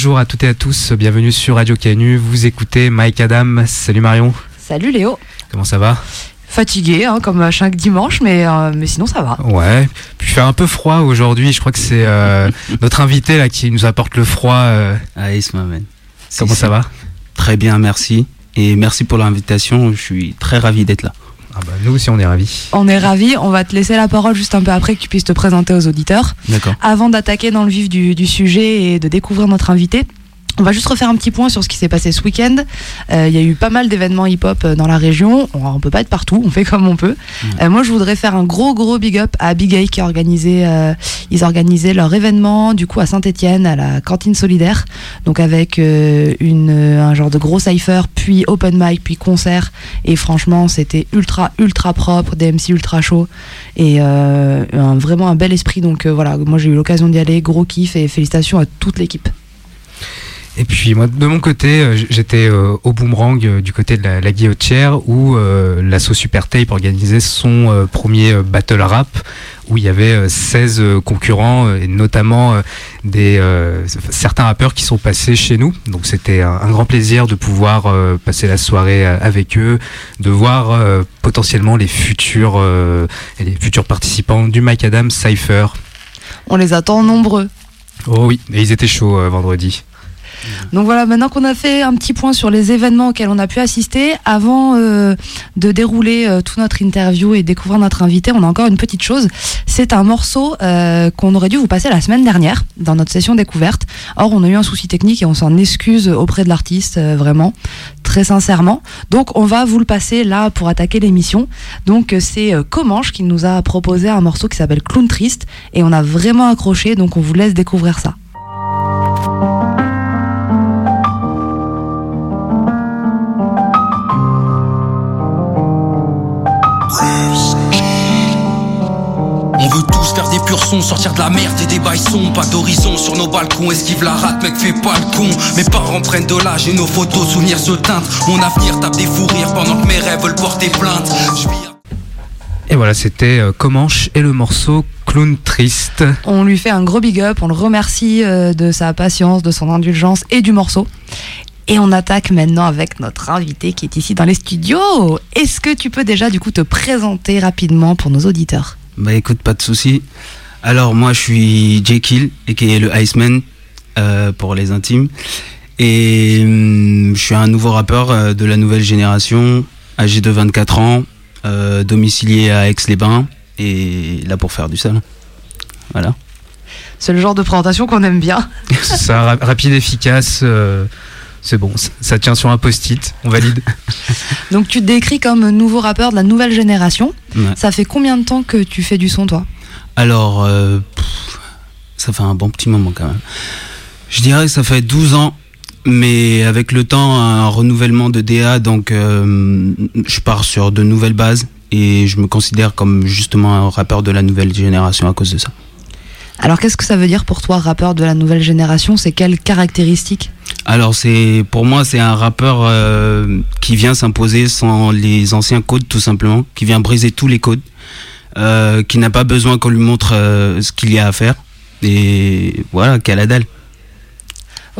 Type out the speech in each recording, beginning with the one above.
Bonjour à toutes et à tous, bienvenue sur Radio Canu. Vous écoutez Mike Adam. Salut Marion. Salut Léo. Comment ça va? Fatigué, hein, comme chaque dimanche, mais, euh, mais sinon ça va. Ouais. Puis il fait un peu froid aujourd'hui. Je crois que c'est euh, notre invité là qui nous apporte le froid. euh. Ah, Ismaël. Comment ça va? Très bien, merci. Et merci pour l'invitation. Je suis très ravi d'être là. Ah bah, Nous aussi on est ravis. On est ravis, on va te laisser la parole juste un peu après que tu puisses te présenter aux auditeurs. D'accord. Avant d'attaquer dans le vif du, du sujet et de découvrir notre invité, on va juste refaire un petit point sur ce qui s'est passé ce week-end. Euh, Il y a eu pas mal d'événements hip-hop euh, dans la région. On, on peut pas être partout, on fait comme on peut. Euh, moi, je voudrais faire un gros gros big up à Big A qui a organisé, euh, ils organisaient leur événement du coup à Saint-Étienne à la cantine solidaire, donc avec euh, une, un genre de gros cipher, puis open mic, puis concert. Et franchement, c'était ultra ultra propre, des MC ultra chauds et euh, un- vraiment un bel esprit. Donc voilà, moi j'ai eu l'occasion d'y aller, gros kiff et félicitations à toute l'équipe. Et puis moi de mon côté, euh, j'étais euh, au Boomerang euh, du côté de la, la guillotière où l'asso Super Tape organisait son premier battle rap où il y avait euh, 16 euh, concurrents et notamment des euh, certains rappeurs qui sont passés chez nous. Donc c'était un, un grand plaisir de pouvoir euh, passer la soirée avec eux, de voir euh, potentiellement les futurs les futurs participants du Mike Adams Cypher. On les attend nombreux. Oh oui, et ils étaient chauds euh, Donc voilà, maintenant qu'on a fait un petit point sur les événements auxquels on a pu assister, avant euh, de dérouler euh, toute notre interview et découvrir notre invité, on a encore une petite chose. C'est un morceau euh, qu'on aurait dû vous passer la semaine dernière dans notre session découverte. Or, on a eu un souci technique et on s'en excuse auprès de l'artiste, vraiment, très sincèrement. Donc, on va vous le passer là pour attaquer l'émission. Donc, c'est Comanche qui nous a proposé un morceau qui s'appelle Clown Triste et on a vraiment accroché, donc on vous laisse découvrir ça. Sons, sortir de la merde et des bails sombres. Pas d'horizon sur nos balcons, esquive la rate, mec, fais pas le con. Mes parents prennent de l'âge et nos photos, souvenirs se teintent. Mon avenir tape des fous rires pendant que mes rêves veulent porter plainte. Et voilà, c'était euh, Comanche et le morceau Clown Triste. On lui fait un gros big up, on le remercie euh, de sa patience, de son indulgence et du morceau. Et on attaque maintenant avec notre invité qui est ici dans les studios. Est-ce que tu peux déjà du coup te présenter rapidement pour nos auditeurs? Bah écoute, pas de souci. Alors moi, je suis Jekyll, et qui est le Iceman euh, pour les intimes. Et hum, je suis un nouveau rappeur euh, de la nouvelle génération, âgé de 24 ans, euh, domicilié à Aix-les-Bains, et là pour faire du sale. Voilà. C'est le genre de présentation qu'on aime bien. C'est ça, ra- rapide, efficace. euh, c'est bon, ça, ça tient sur un post-it, on valide. Donc tu te décris comme nouveau rappeur de la nouvelle génération. Ouais. Ça fait combien de temps que tu fais du son toi? Alors, euh, pff, ça fait un bon petit moment quand même. Je dirais que ça fait 12 ans, mais avec le temps, un renouvellement de DA, donc euh, je pars sur de nouvelles bases et je me considère comme justement un rappeur de la nouvelle génération à cause de ça. Alors qu'est-ce que ça veut dire pour toi rappeur de la nouvelle génération? C'est quelles caractéristiques Alors c'est pour moi c'est un rappeur euh, qui vient s'imposer sans les anciens codes tout simplement, qui vient briser tous les codes, qui n'a pas besoin qu'on lui montre euh, ce qu'il y a à faire et voilà qui a la dalle.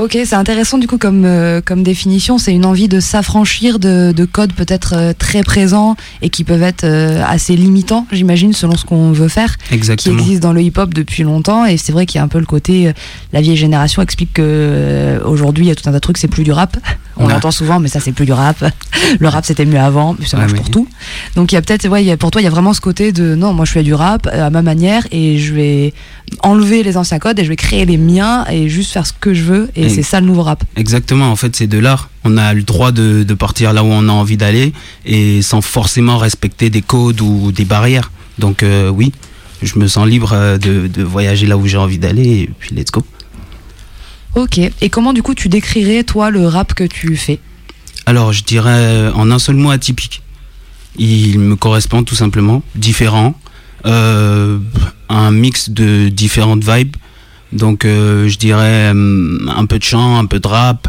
Ok, c'est intéressant du coup comme, euh, comme définition. C'est une envie de s'affranchir de, de codes peut-être euh, très présents et qui peuvent être euh, assez limitants, j'imagine, selon ce qu'on veut faire, qui Exactement. existe dans le hip-hop depuis longtemps. Et c'est vrai qu'il y a un peu le côté, euh, la vieille génération explique que euh, aujourd'hui il y a tout un tas de trucs, c'est plus du rap. On Ouais. l'entend souvent, mais ça c'est plus du rap. Le rap c'était mieux avant, mais ça marche pour tout. Donc il y a peut-être, ouais, pour toi il y a vraiment ce côté de non, moi je fais du rap à ma manière et je vais enlever les anciens codes et je vais créer les miens et juste faire ce que je veux. Et Et- c'est ça le nouveau rap. Exactement, en fait c'est de l'art. On a le droit de, de partir là où on a envie d'aller et sans forcément respecter des codes ou des barrières. Donc euh, oui, je me sens libre euh, de, de voyager là où j'ai envie d'aller et puis let's go. Ok. Et comment du coup tu décrirais toi le rap que tu fais? Alors je dirais euh, en un seul mot atypique. Il me correspond tout simplement, différent, euh, un mix de différentes vibes. Donc euh, je dirais euh, un peu de chant, un peu de rap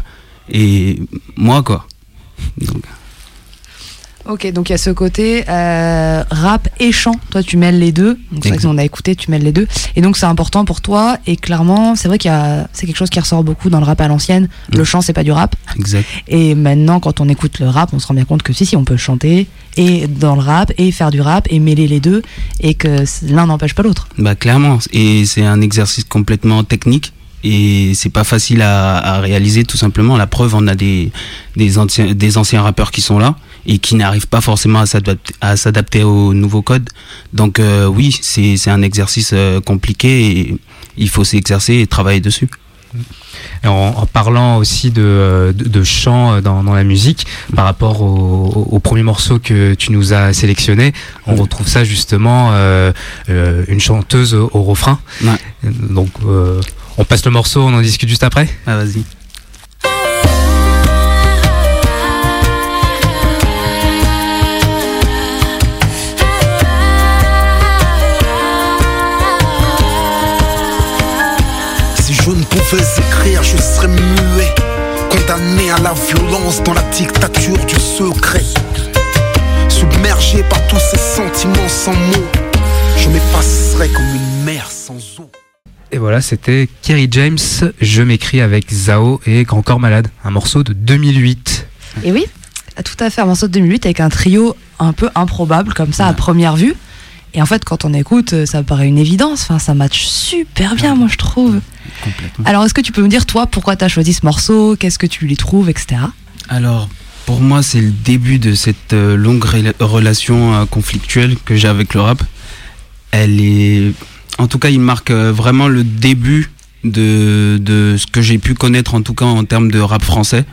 et moi quoi. Ok, donc il y a ce côté euh, rap et chant. Toi, tu mêles les deux. Donc c'est vrai que on a écouté, tu mêles les deux. Et donc c'est important pour toi. Et clairement, c'est vrai qu'il y a, c'est quelque chose qui ressort beaucoup dans le rap à l'ancienne. Le Mm. chant, c'est pas du rap. Exact. Et maintenant, quand on écoute le rap, on se rend bien compte que si, si, on peut chanter et dans le rap et faire du rap et mêler les deux et que l'un n'empêche pas l'autre. Bah clairement, et c'est un exercice complètement technique et c'est pas facile à, à réaliser tout simplement. La preuve, on a des des anciens des anciens rappeurs qui sont là et qui n'arrivent pas forcément à s'adapter au nouveau code. Donc euh, oui, c'est un exercice euh, compliqué et il faut s'exercer et travailler dessus. En, en parlant aussi de, euh, de, de chant dans, dans la musique, par rapport au, au premier morceau que tu nous as sélectionné, on retrouve ça justement, euh, euh, une chanteuse au, au refrain. Ouais. Donc, euh, on passe le morceau, on en discute juste après. Ah vas-y. Pouvais écrire, je serais muet. Condamné à la violence dans la dictature du secret. Submergé par tous ces sentiments sans mots. Je m'effacerais comme une mer sans eau. Et voilà, c'était Kerry James, Je m'écris avec Zao et Grand Corps Malade, un morceau de 2008. Et oui, tout à fait, un morceau de 2008 avec un trio un peu improbable comme ça à première vue. Et en fait, quand on écoute, ça paraît une évidence. Enfin, ça match super bien, moi, je trouve. Complètement. Alors, est-ce que tu peux me dire, toi, pourquoi tu as choisi ce morceau? Qu'est-ce que tu lui trouves, etc. Alors, pour moi, c'est le début de cette euh, longue rela- relation euh, conflictuelle que j'ai avec le rap. Elle est. En tout cas, il marque euh, vraiment le début de, de ce que j'ai pu connaître, en tout cas en termes de rap français.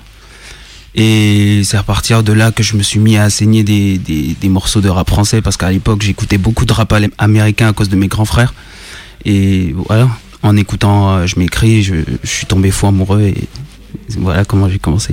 Et c'est à partir de là que je me suis mis à saigner des, des, des morceaux de rap français parce qu'à l'époque, j'écoutais beaucoup de rap américain à cause de mes grands frères. Et voilà, en écoutant euh, Je m'écris, je, je suis tombé fou amoureux et voilà comment j'ai commencé.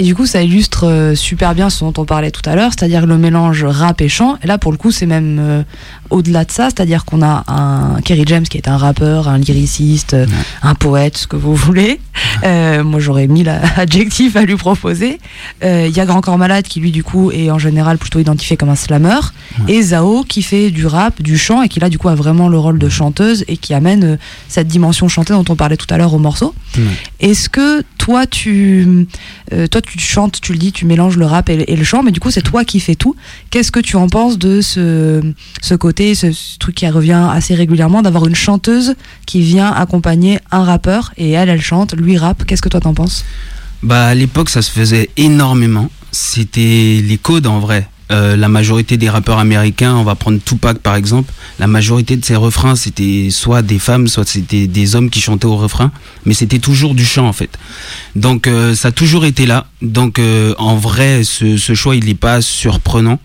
Et du coup, ça illustre euh, super bien ce dont on parlait tout à l'heure, c'est-à-dire le mélange rap et chant. Et là, pour le coup, c'est même euh, au-delà de ça, c'est-à-dire qu'on a un Kerry James qui est un rappeur, un lyriciste, euh, un poète, ce que vous voulez. Euh, moi, j'aurais mis l'adjectif à lui proposer. Euh, Il y a Grand Corps Malade qui, lui, du coup, est en général plutôt identifié comme un slammer. Ouais. Et Zao qui fait du rap, du chant et qui, là, du coup, a vraiment le rôle de chanteuse et qui amène cette dimension chantée dont on parlait tout à l'heure au morceau. Ouais. Est-ce que toi, tu, toi, tu chantes, tu le dis, tu mélanges le rap et le, et le chant, mais du coup, c'est toi qui fais tout. Qu'est-ce que tu en penses de ce, ce côté, ce, ce truc qui revient assez régulièrement, d'avoir une chanteuse qui vient accompagner un rappeur et elle, elle chante, lui rappe? Qu'est-ce que toi t'en penses? Bah à l'époque ça se faisait énormément. C'était les codes en vrai. Euh, la majorité des rappeurs américains, on va prendre Tupac par exemple, la majorité de ses refrains c'était soit des femmes, soit c'était des hommes qui chantaient au refrain, mais c'était toujours du chant en fait. Donc euh, ça a toujours été là. Donc euh, en vrai ce, ce choix il n'est pas surprenant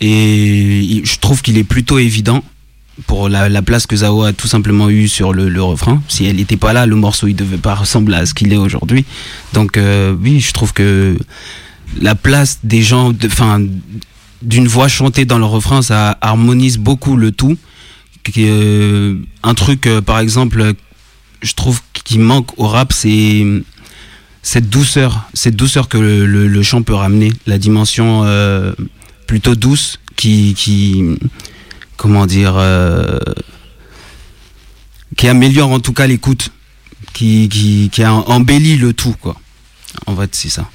et je trouve qu'il est plutôt évident pour la, la place que Zao a tout simplement eu sur le, le refrain. Si elle n'était pas là, le morceau il devait pas ressembler à ce qu'il est aujourd'hui. Donc euh, oui, je trouve que la place des gens, enfin d'une voix chantée dans le refrain, ça harmonise beaucoup le tout. Euh, un truc, euh, par exemple, je trouve qui manque au rap, c'est cette douceur, cette douceur que le, chant peut ramener, la dimension euh, plutôt douce qui, comment dire, qui améliore en tout cas l'écoute, qui, qui, embellit le tout, quoi. En fait, c'est ça.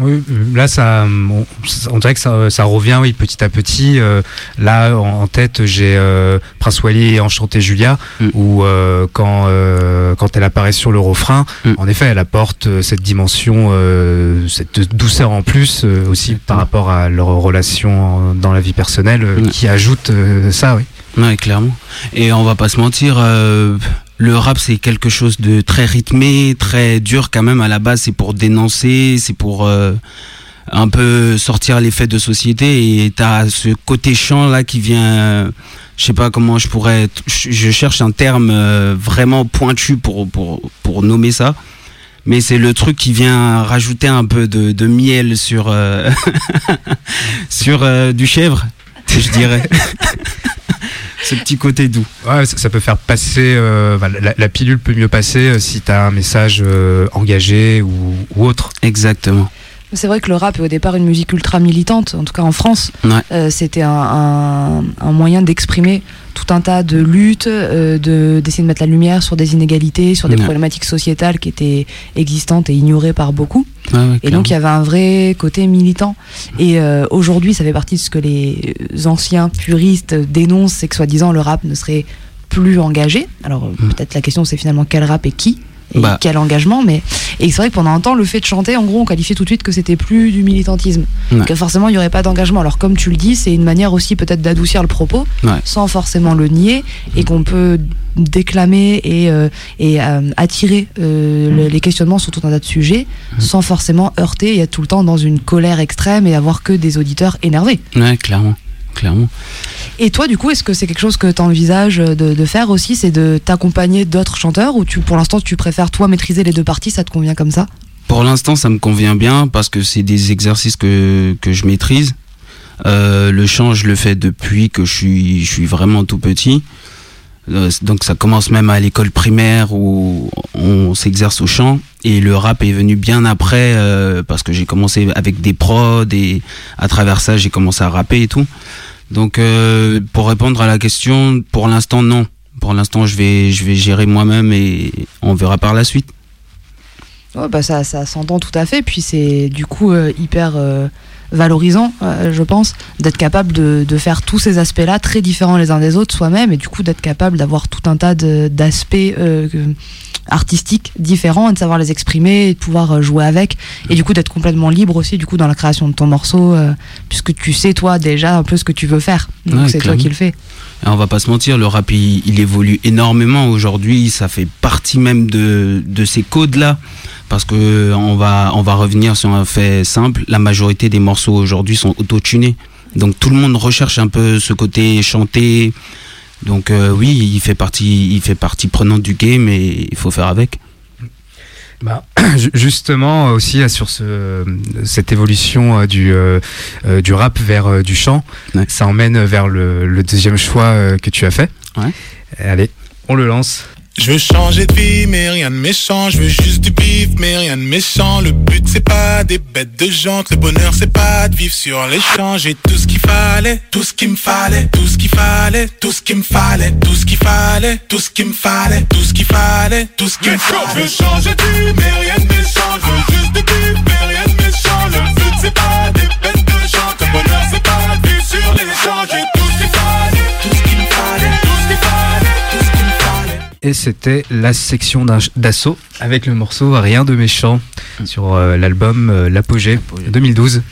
Oui, là, ça, on, on dirait que ça, ça revient, oui, petit à petit. Euh, là, en, en tête, j'ai euh, Prince Wally et Enchanté Julia, Mm. où euh, quand, euh, quand elle apparaît sur le refrain, Mm. en effet, elle apporte euh, cette dimension, euh, cette douceur en plus, euh, aussi par rapport à leur relation en- dans la vie personnelle, Mm. qui ajoute ça, oui. Ouais, clairement. Et on va pas se mentir, euh, le rap c'est quelque chose de très rythmé, très dur quand même à la base. C'est pour dénoncer, c'est pour euh, un peu sortir les faits de société. Et t'as ce côté chant là qui vient. je sais pas comment je pourrais. Je cherche un terme euh, vraiment pointu pour pour pour nommer ça. Mais c'est le truc qui vient rajouter un peu de, de miel sur euh, sur du chèvre, je dirais. ce petit côté doux. Ouais, ça, ça peut faire passer, euh, la, la pilule peut mieux passer euh, si tu as un message euh, engagé ou, ou autre. Exactement. C'est vrai que le rap est au départ une musique ultra militante, en tout cas en France. Ouais. Euh, C'était un, un- un moyen d'exprimer tout un tas de luttes, euh, de- d'essayer de mettre la lumière sur des inégalités, sur des Ouais. problématiques sociétales qui étaient existantes et ignorées par beaucoup. Ouais, Et donc il y avait un vrai côté militant. Et euh, aujourd'hui, ça fait partie de ce que les anciens puristes dénoncent, c'est que soi-disant le rap ne serait plus engagé. Alors euh, Mm. peut-être la question c'est finalement quel rap et qui et Bah. quel engagement. Mais et c'est vrai que pendant un temps, le fait de chanter, en gros, on qualifiait tout de suite que c'était plus du militantisme, Ouais. que forcément il n'y aurait pas d'engagement. Alors comme tu le dis, c'est une manière aussi peut-être d'adoucir le propos, Ouais. sans forcément le nier, et qu'on peut déclamer et, euh, et euh, attirer euh, le- les questionnements sur tout un tas de sujets sans forcément heurter et être tout le temps dans une colère extrême et avoir que des auditeurs énervés. Ouais, clairement. Clairement. Et toi, du coup, est-ce que c'est quelque chose que tu envisages de, de faire aussi C'est de t'accompagner d'autres chanteurs ou tu, pour l'instant tu préfères toi maîtriser les deux parties Ça te convient comme ça? Pour l'instant, ça me convient bien parce que c'est des exercices que, que je maîtrise. Euh, le chant, je le fais depuis que je suis, je suis vraiment tout petit. Euh, donc ça commence même à l'école primaire où on s'exerce au chant. Et le rap est venu bien après euh, parce que j'ai commencé avec des prods et à travers ça, j'ai commencé à rapper et tout. Donc euh, pour répondre à la question, pour l'instant, non. Pour l'instant, je vais, je vais gérer moi-même et on verra par la suite. Ouais, bah ça, ça s'entend tout à fait. Puis c'est du coup hyper valorisant, euh, je pense, d'être capable de, de faire tous ces aspects-là très différents les uns des autres soi-même et du coup d'être capable d'avoir tout un tas d'aspects euh, que- artistiques différents et de savoir les exprimer et de pouvoir euh, jouer avec et du coup d'être complètement libre aussi du coup dans la création de ton morceau euh, puisque tu sais toi déjà un peu ce que tu veux faire. Donc Ouais, c'est toi qui le fais on va pas se mentir, le rap il, évolue énormément aujourd'hui, ça fait partie même de, de ces codes-là. Parce que on va, on va revenir sur un fait simple, la majorité des morceaux aujourd'hui sont auto-tunés. Donc tout le monde recherche un peu ce côté chanté. Donc euh, oui, il fait partie, il fait partie prenante du game et il faut faire avec. Bah, ju- justement aussi là, sur ce, cette évolution euh, du, euh, euh, du rap vers euh, du chant, Ouais. ça emmène vers le, le deuxième choix euh, que tu as fait. Ouais. Allez, on le lance. Je veux changer de vie, mais rien de méchant. Je veux juste du bif, mais rien de méchant. Le but, c'est pas des bêtes de jantes. Le bonheur, c'est pas de vivre sur l'échange. J'ai tout ce qu'il fallait, tout ce qu'il me fallait, tout ce qu'il fallait, tout ce qu'il me fallait, tout ce qu'il fallait, tout ce qu'il me fallait, tout ce qu'il fallait, tout ce qu'il me fallait. Je veux changer de vie, mais rien de méchant. Je veux juste du bif, mais rien de méchant. Le but, c'est pas des bêtes de jantes. Le bonheur, c'est pas de vivre sur l'échange. J'ai tout Et c'était la section d'assaut avec le morceau Rien de méchant sur euh, l'album euh, L'Apogée 2012.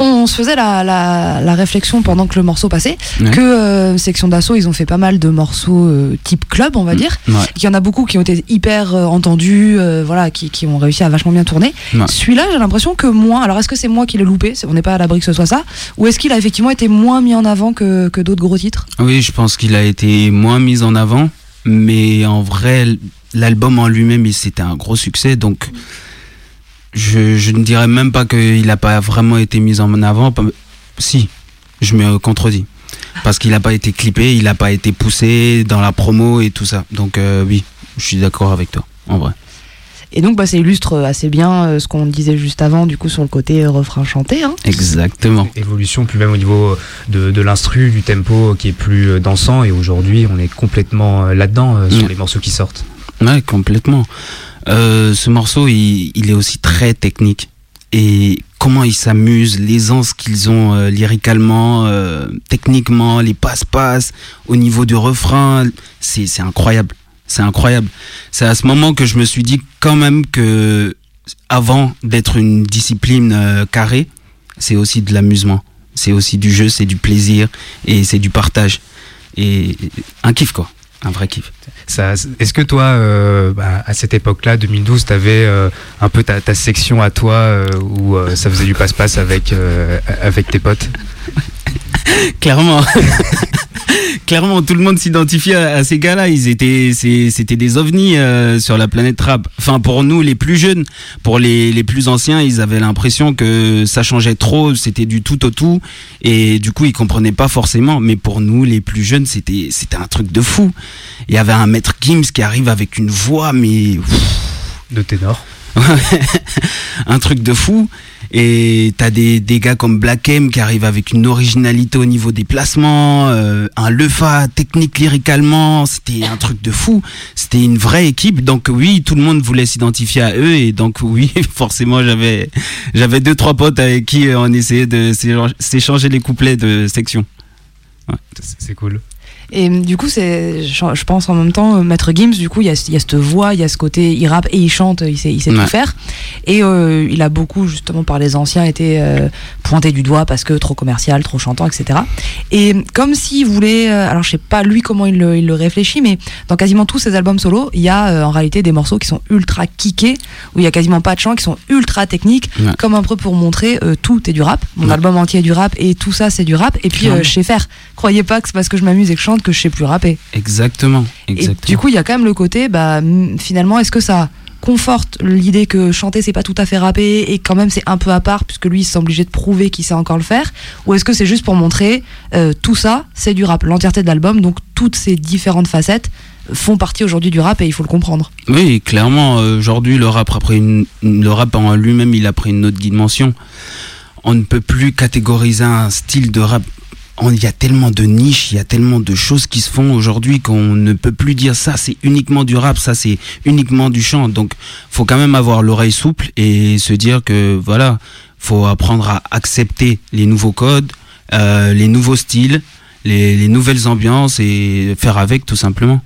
on se faisait la, la, la réflexion pendant que le morceau passait Ouais. que euh, section d'assaut ils ont fait pas mal de morceaux euh, type club on va dire Ouais. Il y en a beaucoup qui ont été hyper euh, entendus, euh, voilà, qui, qui ont réussi à vachement bien tourner. Ouais. Celui-là, j'ai l'impression que moins. Alors, est-ce que c'est moi qui l'ai loupé? On n'est pas à l'abri que ce soit ça. Ou est-ce qu'il a effectivement été moins mis en avant que, que d'autres gros titres? Oui, je pense qu'il a été moins mis en avant, mais en vrai, l'album en lui-même, c'était un gros succès, donc je, ne dirais même pas qu'il n'a pas vraiment été mis en avant. Si, je me contredis. Parce qu'il n'a pas été clippé, il n'a pas été poussé dans la promo et tout ça. Donc euh, oui, je suis d'accord avec toi, en vrai. Et donc, bah, ça illustre assez bien euh, ce qu'on disait juste avant, du coup, sur le côté euh, refrain chanté. Hein. Exactement. Évolution, puis même au niveau de, de l'instru, du tempo qui est plus euh, dansant. Et aujourd'hui, on est complètement euh, là-dedans euh, sur Mm. les morceaux qui sortent. Ouais, complètement. Euh, ce morceau, il, il est aussi très technique. Et comment ils s'amusent, l'aisance qu'ils ont euh, lyricalement, euh, techniquement, les passe-passe, au niveau du refrain, c'est incroyable. C'est incroyable. C'est à ce moment que je me suis dit quand même que avant d'être une discipline euh, carrée, c'est aussi de l'amusement. C'est aussi du jeu, c'est du plaisir et c'est du partage. Et un kiff quoi, un vrai kiff. Est-ce que toi, euh, bah, à cette époque-là, 2012, tu avais un peu ta, section à toi euh, où ça faisait du passe-passe avec, avec tes potes? Clairement. Clairement, tout le monde s'identifiait à, ces gars-là. Ils étaient, c'était des ovnis euh, sur la planète rap. Enfin, pour nous, les plus jeunes, pour les, plus anciens, ils avaient l'impression que ça changeait trop, c'était du tout au tout, et du coup, ils comprenaient pas forcément. Mais pour nous, les plus jeunes, c'était, un truc de fou. Il y avait un maître Gims qui arrive avec une voix, mais de ténor un truc de fou. Et t'as des, des gars comme Black M qui arrivent avec une originalité au niveau des placements, euh, un lefa technique lyricalement, c'était un truc de fou. C'était une vraie équipe. Donc oui, tout le monde voulait s'identifier à eux et donc oui, forcément j'avais j'avais deux trois potes avec qui on essayait de s'échanger les couplets de section. C'est cool. Et du coup, c'est, je pense en même temps, euh, Maître Gims, du coup, il y a, y a cette voix, il y a ce côté, il rappe et il chante, il sait, il sait tout faire. Et euh, il a beaucoup, justement, par les anciens, été euh, pointé du doigt parce que trop commercial, trop chantant, etc. Et comme s'il voulait, alors je sais pas lui comment il le, il le, réfléchit, mais dans quasiment tous ses albums solo, il y a en réalité des morceaux qui sont ultra kickés, où il y a quasiment pas de chants, qui sont ultra techniques, comme un peu pour montrer tout est du rap. Mon album entier est du rap et tout ça c'est du rap. Et puis je sais faire. Croyez pas que c'est parce que je m'amuse et que je chante que je sais plus rapper. Exactement. exactement. Et du coup, il y a quand même le côté, bah, finalement, est-ce que ça conforte l'idée que chanter c'est pas tout à fait rapper et quand même c'est un peu à part puisque lui il s'est obligé de prouver qu'il sait encore le faire? Ou est-ce que c'est juste pour montrer euh, tout ça c'est du rap l'entièreté de l'album donc toutes ces différentes facettes font partie aujourd'hui du rap et il faut le comprendre oui clairement aujourd'hui le rap après une, le rap en lui-même il a pris une autre dimension on ne peut plus catégoriser un style de rap il y a tellement de niches, il y a tellement de choses qui se font aujourd'hui qu'on ne peut plus dire ça c'est uniquement du rap, ça c'est uniquement du chant. Donc faut quand même avoir l'oreille souple et se dire que voilà, faut apprendre à accepter les nouveaux codes, euh, les nouveaux styles, les, les nouvelles ambiances et faire avec tout simplement.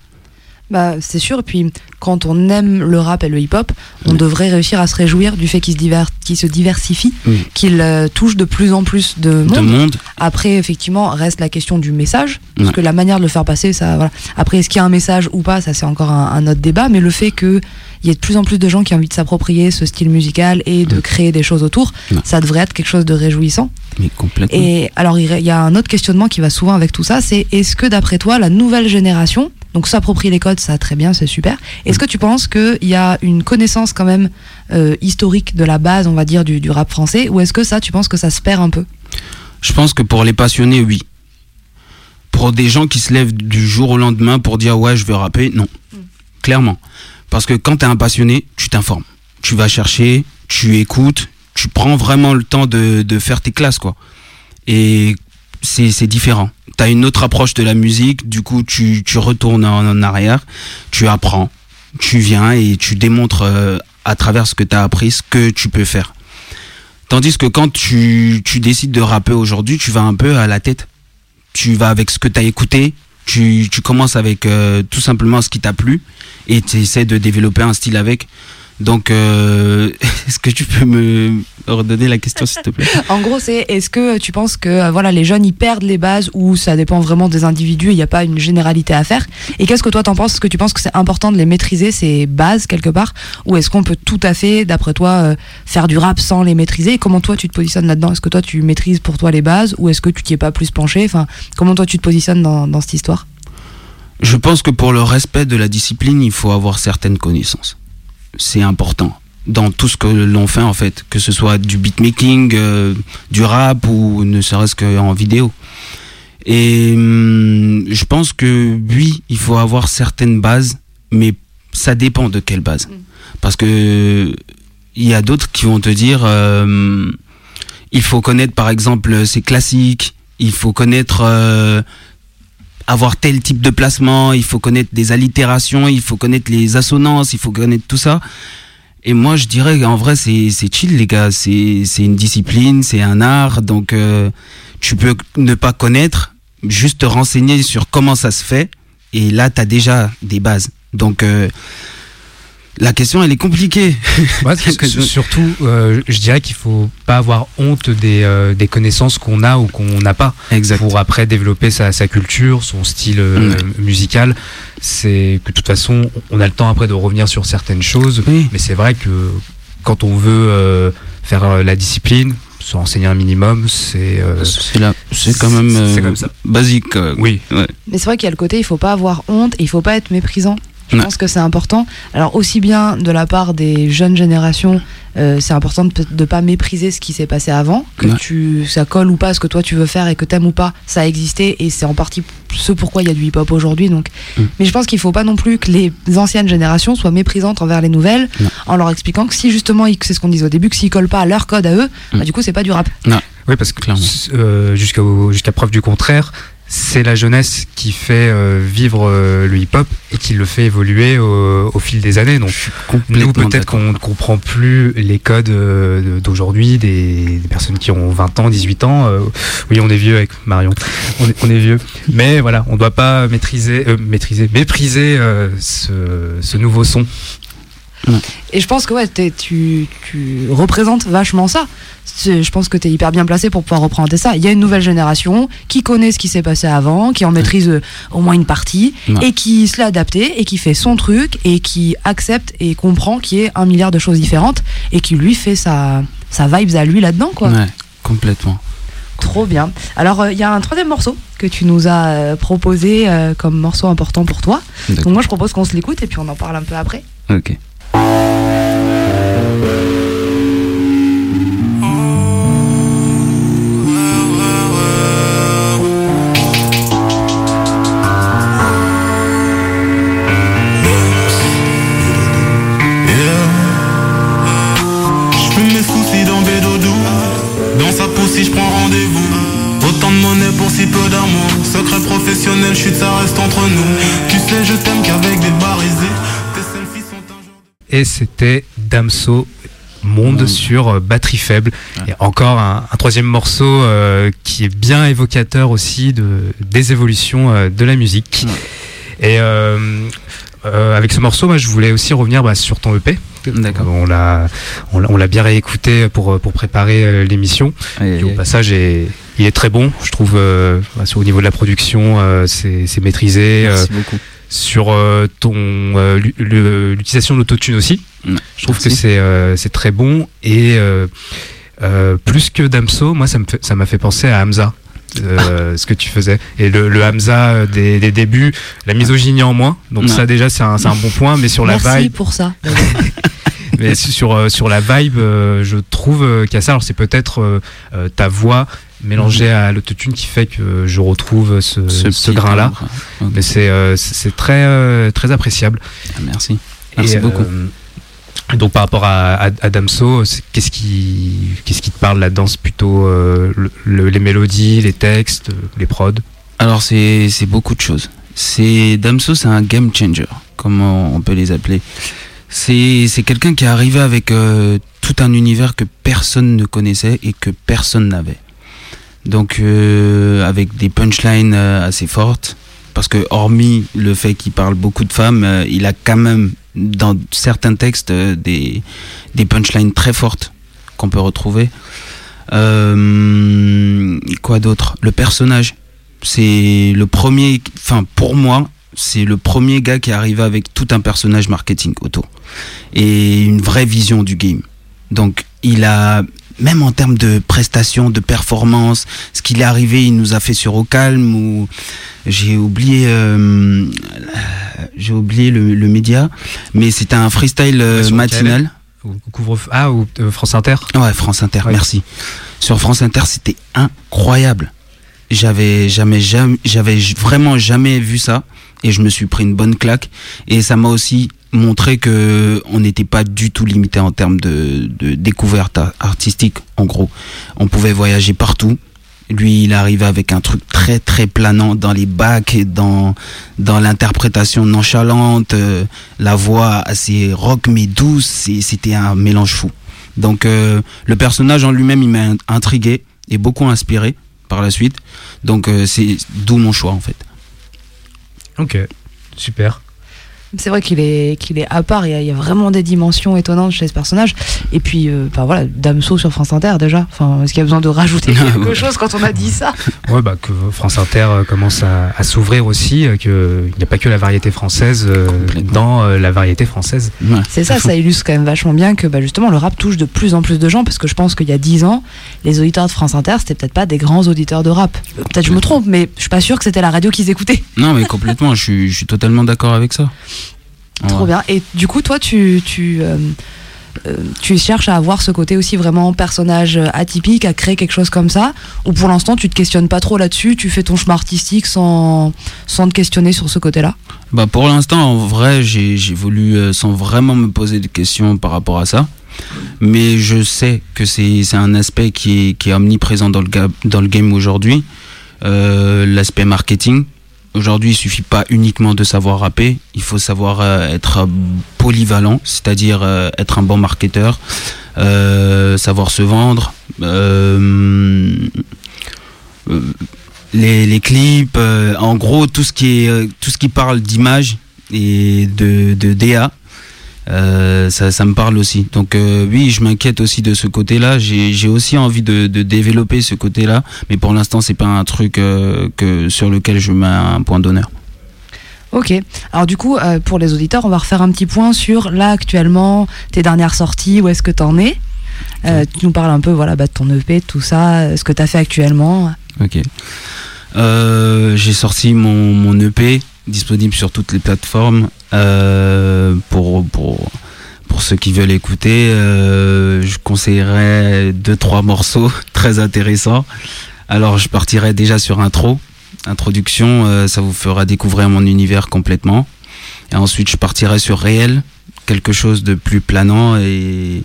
Bah, c'est sûr. Et puis, quand on aime le rap et le hip-hop, on devrait réussir à se réjouir du fait qu'il se, se diversifie, qu'il euh, touche de plus en plus de monde. Après, effectivement, reste la question du message, parce que la manière de le faire passer, ça, voilà. Après, est-ce qu'il y a un message ou pas, ça c'est encore un, autre débat. Mais le fait qu'il y ait de plus en plus de gens qui ont envie de s'approprier ce style musical et de créer des choses autour, ça devrait être quelque chose de réjouissant. Mais complètement. Et alors, il y a un autre questionnement qui va souvent avec tout ça, c'est est-ce que d'après toi, la nouvelle génération donc s'approprier les codes, ça très bien, c'est super. Est-ce que tu penses qu'il y a une connaissance quand même euh, historique de la base, on va dire, du, rap français, ou est-ce que ça, tu penses que ça se perd un peu? Je pense que pour les passionnés, oui. Pour des gens qui se lèvent du jour au lendemain pour dire ouais, je veux rapper, non. Mm. Clairement. Parce que quand tu es un passionné, tu t'informes. Tu vas chercher, tu écoutes, tu prends vraiment le temps de, de faire tes classes, quoi. Et c'est différent. Tu as une autre approche de la musique, du coup tu, tu retournes en, arrière, tu apprends, tu viens et tu démontres euh, à travers ce que tu as appris ce que tu peux faire. Tandis que quand tu, tu décides de rapper aujourd'hui, tu vas un peu à la tête. Tu vas avec ce que tu as écouté, tu, tu commences avec euh, tout simplement ce qui t'a plu et tu essaies de développer un style avec. Donc, euh, est-ce que tu peux me redonner la question, s'il te plaît? En gros, c'est est-ce que tu penses que euh, voilà, les jeunes ils perdent les bases ou ça dépend vraiment des individus il n'y a pas une généralité à faire? Et qu'est-ce que toi t'en penses? Est-ce que tu penses que c'est important de les maîtriser, ces bases, quelque part? Ou est-ce qu'on peut tout à fait, d'après toi, euh, faire du rap sans les maîtriser? Et comment toi tu te positionnes là-dedans? Est-ce que toi tu maîtrises pour toi les bases ou est-ce que tu t'y es pas plus penché? Enfin, comment toi tu te positionnes dans, dans cette histoire? Je pense que pour le respect de la discipline, il faut avoir certaines connaissances c'est important dans tout ce que l'on fait en fait, que ce soit du beatmaking, euh, du rap ou ne serait-ce qu'en vidéo. Et hum, je pense que oui, il faut avoir certaines bases, mais ça dépend de quelle base. Mm. Parce que il y a d'autres qui vont te dire, euh, il faut connaître par exemple ces classiques, il faut connaître euh, avoir tel type de placement, il faut connaître des allitérations, il faut connaître les assonances, il faut connaître tout ça. Et moi, je dirais qu'en vrai, c'est chill, les gars. C'est une discipline, c'est un art. Donc, euh, tu peux ne pas connaître, juste te renseigner sur comment ça se fait. Et là, tu as déjà des bases. Donc, euh, la question, elle est compliquée. surtout, euh, je dirais qu'il faut pas avoir honte des, euh, des connaissances qu'on a ou qu'on n'a pas pour après développer sa, sa culture, son style euh, musical. C'est que de toute façon, on a le temps après de revenir sur certaines choses, mais c'est vrai que quand on veut faire la discipline, se renseigner un minimum, c'est c'est quand même basique. oui. Mais c'est vrai qu'il y a le côté, il faut pas avoir honte et il faut pas être méprisant. Je Ouais. pense que c'est important. Alors aussi bien de la part des jeunes générations, euh, c'est important de ne pas mépriser ce qui s'est passé avant, que Ouais. tu, ça colle ou pas à ce que toi tu veux faire et que t'aimes ou pas, ça a existé et c'est en partie ce pourquoi il y a du hip-hop aujourd'hui. Donc, Mm. mais je pense qu'il faut pas non plus que les anciennes générations soient méprisantes envers les nouvelles, Non. en leur expliquant que si justement, c'est ce qu'on disait au début, que s'ils collent pas à leur code à eux, Mm. bah, du coup c'est pas du rap. Oui, parce que Clairement. euh, jusqu'à jusqu'à preuve du contraire, c'est la jeunesse qui fait euh, vivre euh, le hip-hop et qui le fait évoluer au, au fil des années. Donc nous, peut-être qu'on ne comprend plus les codes euh, d'aujourd'hui des, des personnes qui ont 20 ans, 18 ans. Oui, on est vieux avec Marion. On est, on est vieux. Mais voilà, on ne doit pas maîtriser, euh, maîtriser, mépriser euh, ce, ce nouveau son. Et je pense que ouais, tu, tu représentes vachement ça. Je pense que tu es hyper bien placé pour pouvoir représenter ça. Il y a une nouvelle génération qui connaît ce qui s'est passé avant, qui en maîtrise euh, au moins une partie, Ouais. et qui se l'est adapté, et qui fait son truc, et qui accepte et comprend qu'il y ait un milliard de choses différentes, et qui lui fait sa, sa vibes à lui là-dedans. quoi. Ouais, complètement. Trop bien. Alors, euh, il y a un troisième morceau que tu nous as euh, proposé comme morceau important pour toi. Donc moi, je propose qu'on se l'écoute, et puis on en parle un peu après. Ok. Professionnel, chute ça reste entre nous Tu sais je t'aime qu'avec des barisés Tes selfies sont un jour Et c'était Damso Monde sur euh, batterie faible. Ouais. Et encore un, un troisième morceau euh, qui est bien évocateur aussi de, des évolutions euh, de la musique. Et euh, euh, avec ce morceau, moi, je voulais aussi revenir bah, sur ton EP. D'accord. On l'a, on l'a, bien réécouté pour, pour préparer euh, l'émission. Et au passage, il est très bon. Je trouve, euh, bah, sur- au niveau de la production, euh, c'est, maîtrisé. euh, Merci beaucoup. sur euh, ton euh, l'utilisation de l'autotune aussi. Mm. Je trouve Merci. que c'est euh, c'est très bon et euh, euh, plus que Damso, moi ça me fait- ça m'a fait penser à Hamza. Euh, ce que tu faisais et le, le Hamza euh, des, des débuts la misogynie en moins donc Ouais. ça déjà c'est un, bon point mais sur la Merci vibe pour ça. mais sur euh, sur la vibe euh, je trouve qu'il y a ça alors c'est peut-être ta voix mélangée à l'autotune qui fait que je retrouve ce, ce, petit grain là timbre. Ok. mais c'est euh, très euh, très appréciable Ah, Merci. Merci et, beaucoup. Donc par rapport à, Damso, qu'est-ce qui, te parle là-dedans C'est plutôt euh, le- le- les mélodies, les textes, les prods? Alors c'est beaucoup de choses. C'est Damso, c'est un game changer, comme on peut les appeler. C'est quelqu'un qui est arrivé avec euh, tout un univers que personne ne connaissait et que personne n'avait. Donc euh, avec des punchlines assez fortes, parce que hormis le fait qu'il parle beaucoup de femmes, il a quand même dans certains textes euh, des des punchlines très fortes qu'on peut retrouver. Euh, quoi d'autre? Le personnage c'est le premier, enfin pour moi, c'est le premier gars qui est arrivé avec tout un personnage marketing autour et une vraie vision du game. Donc il a, même en termes de prestations, de performance, ce qu'il est arrivé, il nous a fait sur Au Calme ou j'ai oublié, euh, j'ai oublié le, le média, mais c'était un freestyle euh, Ouais, matinal. ou couvre ah ou euh, France Inter Ouais, France Inter, Ouais. merci. Sur France Inter, c'était incroyable. J'avais jamais, jamais, j'avais vraiment jamais vu ça et je me suis pris une bonne claque et ça m'a aussi montré que on n'était pas du tout limité en termes de, découverte artistique. En gros, on pouvait voyager partout. Lui, il arrivait avec un truc très très planant dans les bacs et dans dans l'interprétation nonchalante, euh, la voix assez rock mais douce. C'était un mélange fou. Donc euh, le personnage en lui-même, il m'a intrigué et beaucoup inspiré par la suite. Donc euh, c'est d'où mon choix en fait. Ok, super. C'est vrai qu'il est, qu'il est à part, il y, a, il y a vraiment des dimensions étonnantes chez ce personnage. Et puis, euh, bah voilà, Damso sur France Inter déjà. Enfin, est-ce qu'il y a besoin de rajouter Ah, quelque chose quand on a dit ça Ouais, bah que France Inter euh, commence à, à s'ouvrir aussi, euh, que il n'y a pas que la variété française euh, dans euh, la variété française. Ouais. C'est ça, ça illustre quand même vachement bien que bah, justement le rap touche de plus en plus de gens parce que je pense qu'il y a 10 ans, les auditeurs de France Inter, c'était peut-être pas des grands auditeurs de rap. Peut-être je me trompe, mais je suis pas sûr que c'était la radio qu'ils écoutaient. Non mais complètement, je suis, je suis totalement d'accord avec ça. Trop Ouais. bien. Et du coup, toi, tu, tu, euh, euh, tu cherches à avoir ce côté aussi vraiment personnage atypique, à créer quelque chose comme ça Ou pour l'instant, tu te questionnes pas trop là-dessus, tu fais ton chemin artistique sans, sans te questionner sur ce côté-là? Bah pour l'instant, en vrai, j'ai voulu euh, sans vraiment me poser de questions par rapport à ça. Mais je sais que c'est un aspect qui est, qui est omniprésent dans le, dans le game aujourd'hui. Euh, L'aspect marketing. Aujourd'hui, il suffit pas uniquement de savoir rapper, il faut savoir euh, être euh, polyvalent, c'est-à-dire euh, être un bon marketeur, savoir se vendre, les, les clips, en gros tout ce qui est tout ce qui parle d'image et de, de DA. Euh, ça, ça me parle aussi. Donc euh, oui, je m'inquiète aussi de ce côté-là. J'ai aussi envie de, de développer ce côté-là, mais pour l'instant, c'est pas un truc euh, que sur lequel je mets un point d'honneur. Ok. Alors du coup, euh, pour les auditeurs, on va refaire un petit point sur là actuellement tes dernières sorties, où est-ce que t'en es? Euh, Tu nous parles un peu voilà, bah, de ton EP, tout ça, ce que t'as fait actuellement. Ok. Euh, j'ai sorti mon, mon EP disponible sur toutes les plateformes euh, pour, pour, pour ceux qui veulent écouter. euh, je conseillerais deux trois morceaux très intéressants. Alors je partirai déjà sur intro, introduction, euh, ça vous fera découvrir mon univers complètement. Et ensuite je partirai sur réel, quelque chose de plus planant et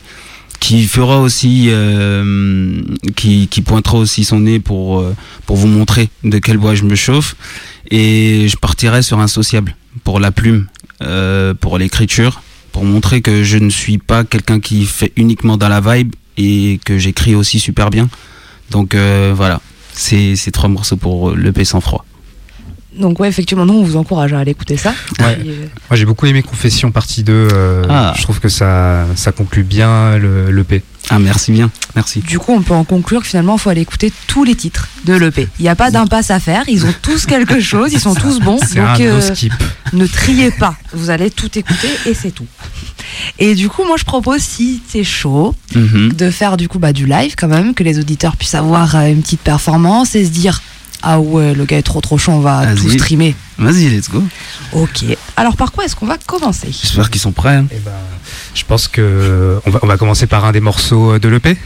qui fera aussi, euh, qui, pointera aussi son nez pour, euh, pour vous montrer de quel bois je me chauffe. Et je partirai sur un sociable pour la plume, euh, pour l'écriture, pour montrer que je ne suis pas quelqu'un qui fait uniquement dans la vibe et que j'écris aussi super bien. Donc voilà, c'est ces trois morceaux pour le P sans froid. Donc ouais, effectivement, nous, on vous encourage à aller écouter ça. Ouais. Euh, Moi j'ai beaucoup aimé Confession partie 2. euh, Ah. Je trouve que ça, ça conclut bien le, l'EP. Ah merci bien, merci. Du coup, on peut en conclure que finalement, il faut aller écouter tous les titres de l'EP. Il n'y a pas d'impasse à faire, ils ont tous quelque chose, ils sont tous bons. Un Donc, euh, skip. ne triez pas, vous allez tout écouter et c'est tout. Et du coup, moi, je propose, si c'est chaud, Mhm. de faire du coup bah, du live quand même, que les auditeurs puissent avoir euh, une petite performance et se dire ah ouais, le gars est trop trop chaud, on va tout streamer. Vas-y, let's go. Ok. Alors par quoi est-ce qu'on va commencer? J'espère qu'ils sont prêts. hein. Eh ben, je pense que on va, on va commencer par un des morceaux de l'EP.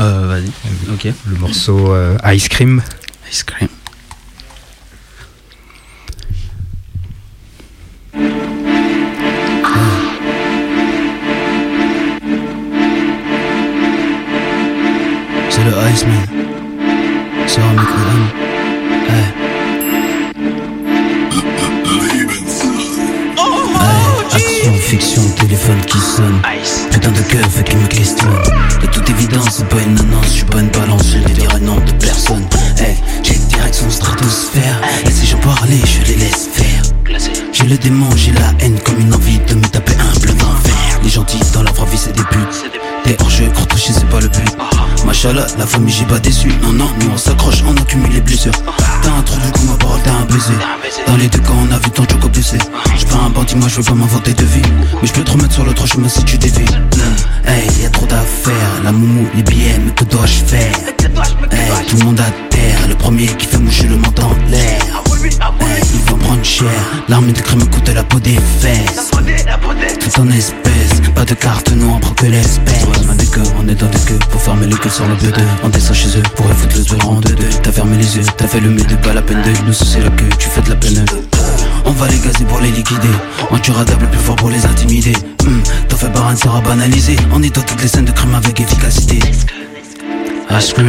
Euh, vas-y. Ok. Le morceau euh, Ice Cream. Ice cream. C'est le Iceman. Sur un micro Fiction, téléphone qui sonne. Putain de keuf qui me questionne. De toute évidence, c'est pas une annonce, je suis pas une balance, je ne dirai non de personne. Hey, j'ai direction stratosphère. Laissez-je parler, je les laisse faire. J'ai le démon, j'ai la haine comme une envie de me taper un bleu verre. Les gentils dans la vraie vie, c'est des buts. T'es hors jeu, crois toucher, c'est pas le but. Machallah, la famille, j'ai pas déçu. Non, non, nous on s'accroche, on accumule les blessures. T'as un trou du coup, ma parole, t'as un baiser. Dans les deux cas, on a vu ton choco blessé. J'suis pas un bandit, moi je veux pas m'inventer de vie. Mais je peux te remettre sur l'autre chemin si tu dévies. Hey, y a trop d'affaires. La moumou, les billets, mais que dois-je faire? Hey, tout le monde à terre. Le premier qui fait moucher le menton en l'air. Hey, il va prendre cher. L'armée de crime me coûte la peau des fesses. Tout en pas de carte noire pour que l'espèce. Queues, on est dans des queues pour fermer les queues sur le B2. On descend chez eux pour foutre le tour en deux deux. T'as fermé les yeux, t'as fait le mid, pas la peine de nous c'est la queue, tu fais de la peine. On va les gazer pour les liquider. On tuera d'able plus fort pour les intimider. Hum, T'en fais baran sera banalisé. On est dans toutes les scènes de crime avec efficacité. Ice cream,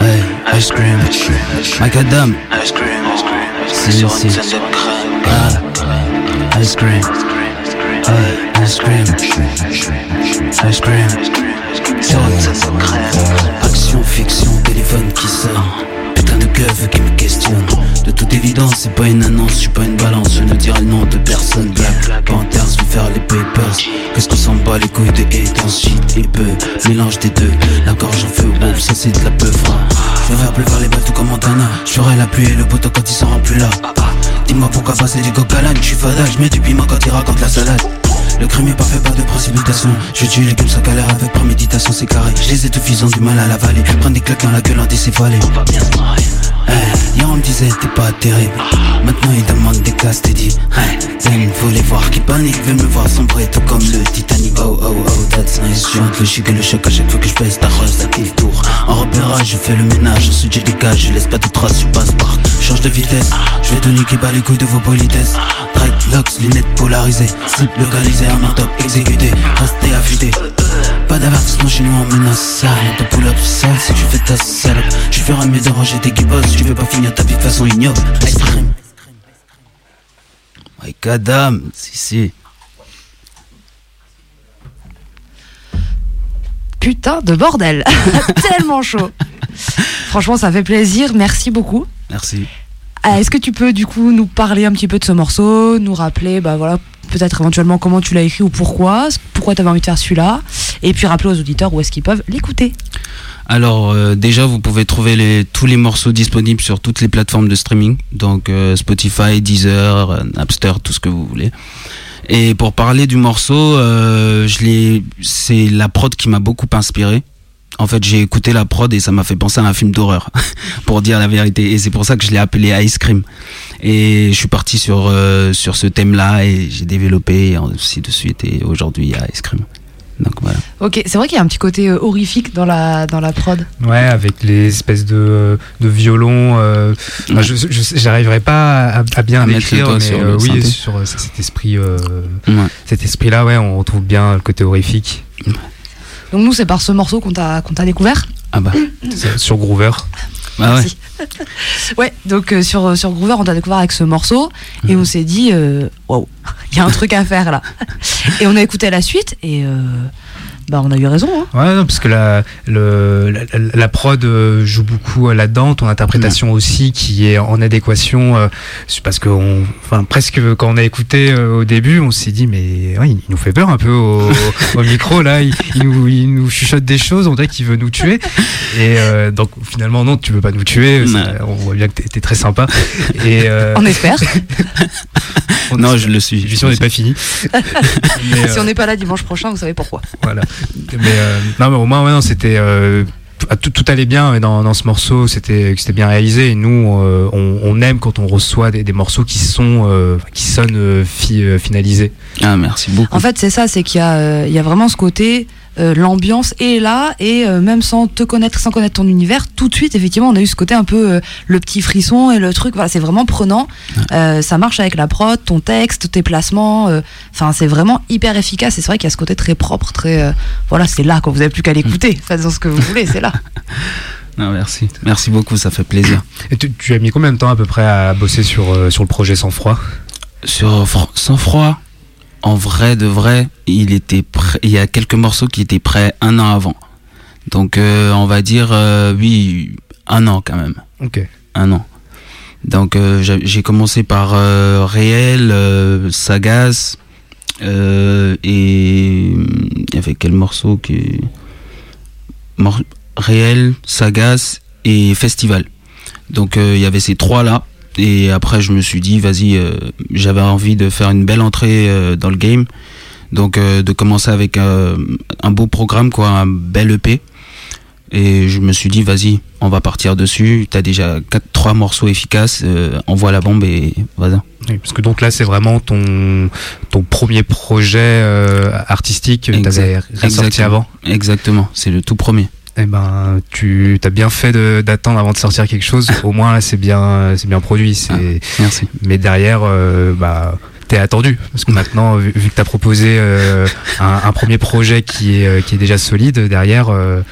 hey, ice cream, macadam, si, si, ah, ice cream, hey, ice cream, ice cream, action, fiction, téléphone qui sonne. Putain de keuf qui me questionne. De toute évidence c'est pas une annonce, je suis pas une balance. Je ne dirai le nom de personne. Black Panthers veut faire les papers. Qu'est-ce qu'on s'en bat les couilles de Shit et peu, mélange des deux. La gorge en feu, wow, ça c'est de la peuf Je vais faire pleuvoir les tout comme Montana. Je la pluie et le poteau quand il sera plus là. Dis-moi pourquoi passer du coq à l'âne. Je suis fada, je mets du piment quand il raconte la salade le crime est parfait, pas de précipitation. Je tue les gueules sans galère avec préméditation, c'est carré. Je les étouffe, ils ont du mal à l'avaler. Prendre des claques dans la gueule anticéphalée. Hey, hier on me disait t'es pas terrible. Maintenant ils demandent des casses, t'es dit. Hey, Zen, faut les voir qui parlent. panique, veux me voir sombrer tout comme le Titanic. Oh oh oh, that's nice. Je entre le chic et le choc à chaque fois que je pèse ta rose, la pile tour? En repérage, je fais le ménage, ensuite je dégage, je laisse pas de traces, je passe par. Change de vitesse, je vais te niquer pas les couilles de vos politesses. Dreadlocks, lunettes polarisées, slip localisé, un top exécuté, restez affûté. Pas d'avertissement chez nous en menace On te pull up sale si tu fais ta salope Tu feras mieux de ranger tes Si tu veux pas finir ta vie de façon ignoble. Ice cream. Ouais, Kadam, si si. Putain de bordel. Tellement chaud. Franchement ça fait plaisir, merci beaucoup. Merci. Euh, Est-ce que tu peux du coup nous parler un petit peu de ce morceau, nous rappeler bah voilà peut-être éventuellement comment tu l'as écrit ou pourquoi, pourquoi tu avais envie de faire celui-là, et puis rappeler aux auditeurs où est-ce qu'ils peuvent l'écouter. Alors euh, déjà vous pouvez trouver tous les morceaux disponibles sur toutes les plateformes de streaming, donc euh, Spotify, Deezer, Napster, tout ce que vous voulez. Et pour parler du morceau, je c'est la prod qui m'a beaucoup inspiré en fait, j'ai écouté la prod et ça m'a fait penser à un film d'horreur, pour dire la vérité. Et c'est pour ça que je l'ai appelé Ice Cream. Et je suis parti sur, euh, sur ce thème-là et j'ai développé ainsi de suite. Et aujourd'hui, Ice Cream. Donc voilà. Ok, c'est vrai qu'il y a un petit côté euh, horrifique dans la, dans la prod. Ouais, avec les espèces de, de violons. Euh, je pas à, bien l'écrire, mais oui, sur cet esprit, cet esprit-là, ouais, on retrouve bien le côté horrifique. Donc nous, c'est par ce morceau qu'on t'a qu'on t'a découvert. Ah bah, sur Groover. Ah ouais. ouais, donc euh, sur, sur Groover, on t'a découvert avec ce morceau et on s'est dit, euh, waouh, il y a un truc à faire là. et on a écouté la suite et euh, bah on a eu raison. Hein. Ouais, non, parce que la, le, la, prod euh, joue beaucoup euh, là-dedans, ton interprétation aussi qui est en adéquation, euh, parce que on, enfin presque quand on a écouté au début, on s'est dit mais ouais, il nous fait peur un peu au, au micro là, il, nous, il, nous, chuchote des choses, on dirait qu'il veut nous tuer, et donc finalement non, tu veux pas nous tuer, on voit bien que t'es très sympa. Et, on espère. non, je le suis. Je on n'est pas fini. si on n'est pas là dimanche prochain, vous savez pourquoi. Voilà mais euh, non, mais au moins, ouais, c'était euh, tout, tout, allait bien dans, dans ce morceau, c'était c'était bien réalisé. Et nous, euh, on, on, aime quand on reçoit des, des morceaux qui sont qui sonnent finalisés. Ah, merci beaucoup. En fait, c'est ça, c'est qu'il y a il y a vraiment ce côté euh, l'ambiance est là et euh, même sans te connaître, sans connaître ton univers, tout de suite, effectivement, on a eu ce côté un peu euh, le petit frisson et le truc. Voilà, c'est vraiment prenant. ça marche avec la prod, ton texte, tes placements. Enfin, c'est vraiment hyper efficace. Et c'est vrai qu'il y a ce côté très propre, très. voilà, c'est là quand vous n'avez plus qu'à l'écouter. Faites ce que vous voulez, c'est là. Non, merci. Merci beaucoup, ça fait plaisir. Et tu, as mis combien de temps à peu près à bosser sur, sur le projet Sans Froid Sur Sans Froid en vrai de vrai, il était il y a quelques morceaux qui étaient prêts un an avant. Donc euh, on va dire euh, oui, un an quand même. Ok. Un an. Donc euh, j'ai commencé par Réel, Sagas et il y avait quel morceau qui Réel, Sagas et Festival. Donc il y avait ces trois là et après, je me suis dit, vas-y, euh, j'avais envie de faire une belle entrée euh, dans le game. Donc, euh, de commencer avec un beau programme, quoi, un bel EP. Et je me suis dit, vas-y, on va partir dessus. T'as déjà quatre, trois morceaux efficaces. envoie la bombe et vas-y. Oui, parce que donc là, c'est vraiment ton, ton premier projet artistique que t'avais ressorti avant. Exactement, c'est le tout premier eh ben, tu as bien fait d'attendre avant de sortir quelque chose. Au moins, c'est bien, c'est bien produit. C'est. Ah, merci. Mais derrière, euh, bah, t'es attendu parce que maintenant, vu, que t'as proposé euh, un, premier projet qui est qui est déjà solide, derrière. Euh,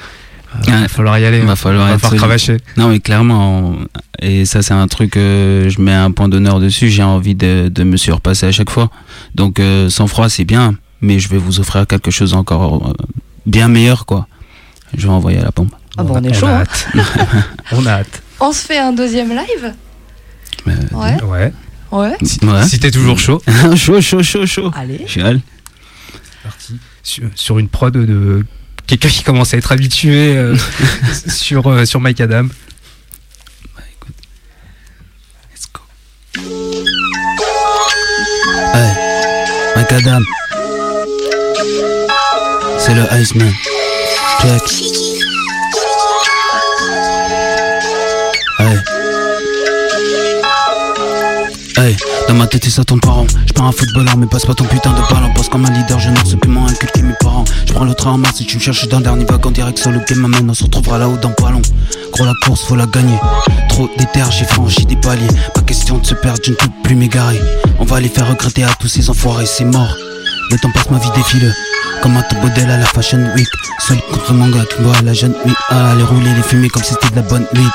il va falloir y aller. Il va falloir, va falloir cravacher. Non, mais clairement, et ça, c'est un truc que je mets un point d'honneur dessus. J'ai envie de, de, me surpasser à chaque fois. Donc, sans froid, c'est bien, mais je vais vous offrir quelque chose encore bien meilleur, quoi je vais envoyer à la pompe. Ah bon, on est chaud. Hein. on a hâte. On se fait un deuxième live Ouais. Ouais. Ouais. Si, t'es toujours chaud. chaud, chaud, chaud, chaud. Allez. C'est parti. Sur, une prod de quelqu'un qui commence à être habitué euh, sur, euh, sur Mike Adam. Bah écoute. Let's go. Hey, Mike Adam. C'est le Iceman. Hey. Hey, Dans ma tête, et ça tourne pas rond. Je un footballeur, mais passe pas ton putain de ballon. Pense comme un leader, je ce que m'ont inculqué mes parents. Je prends le train en masse si tu me cherches dans le dernier en direct sur le game m'amène. On se retrouvera là-haut dans pas long. Gros, la course, faut la gagner. Trop d'éther, j'ai franchi des paliers. Pas question de se perdre, je ne peux plus m'égarer. On va les faire regretter à tous ces enfoirés, c'est mort. Le temps passe, ma vie défile. Comme un top à la Fashion Week. Seul contre manga qui voit la jeune nuit. Ah, les rouler, les fumer comme c'était de la bonne nuit.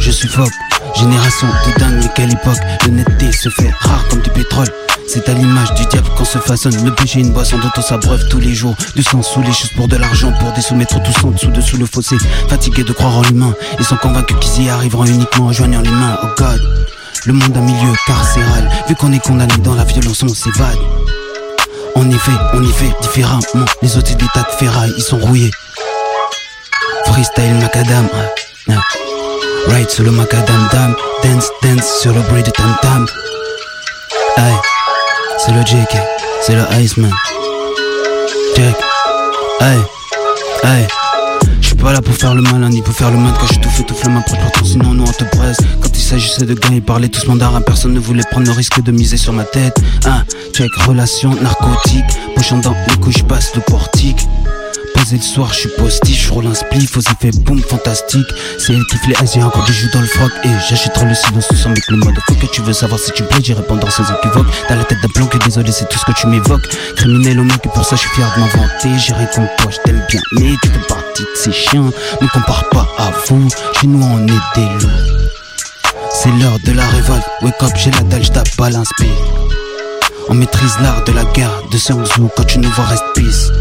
Je suis fuck, génération de dingue, mais quelle époque. L'honnêteté se fait rare comme du pétrole. C'est à l'image du diable qu'on se façonne. Le péché, une boisson dont on s'abreuve tous les jours. Du sang sous les choses pour de l'argent, pour des soumettre tous en dessous, dessous le fossé. Fatigués de croire en l'humain, ils sont convaincus qu'ils y arriveront uniquement en joignant les mains. Oh God, le monde a milieu carcéral. Vu qu'on est condamné dans la violence, on s'évade. On y fait, on y fait différemment. Les autres, c'est de ferraille, ils sont rouillés. Freestyle macadam. Right sur le macadam dam. Dance, dance sur le bruit de tam tam. Aye, c'est le JK, c'est le Iceman. Jack, aye, aye. J'suis pas là pour faire le malin ni pour faire le mal quand j'ai tout fait, tout ma propre sinon nous on te presse s'agissait de gagner, parler tous mandarin Personne ne voulait prendre le risque de miser sur ma tête Hein, check, relation narcotique Pochant dans les couches, passe le portique Posé le soir, je suis postiche, je roule un spliff aux effets boom fantastique. C'est elle qui les asiens quand je joue dans le froc. Et j'achèterai le silence tout avec le mode. Faut que tu veux savoir si tu plais, j'y répondrai sans équivoque. Dans la tête d'un plan que désolé, c'est tout ce que tu m'évoques. Criminel au mec, et pour ça je suis fier de m'inventer. J'irai contre toi, je t'aime bien, mais tu fais partie de ces chiens. Ne compare pas à vous, chez nous on est des loups. C'est l'heure de la révolte, wake up, j'ai la dalle, j'tape pas l'inspire. On maîtrise l'art de la guerre de Sun Tzu quand tu nous vois reste peace.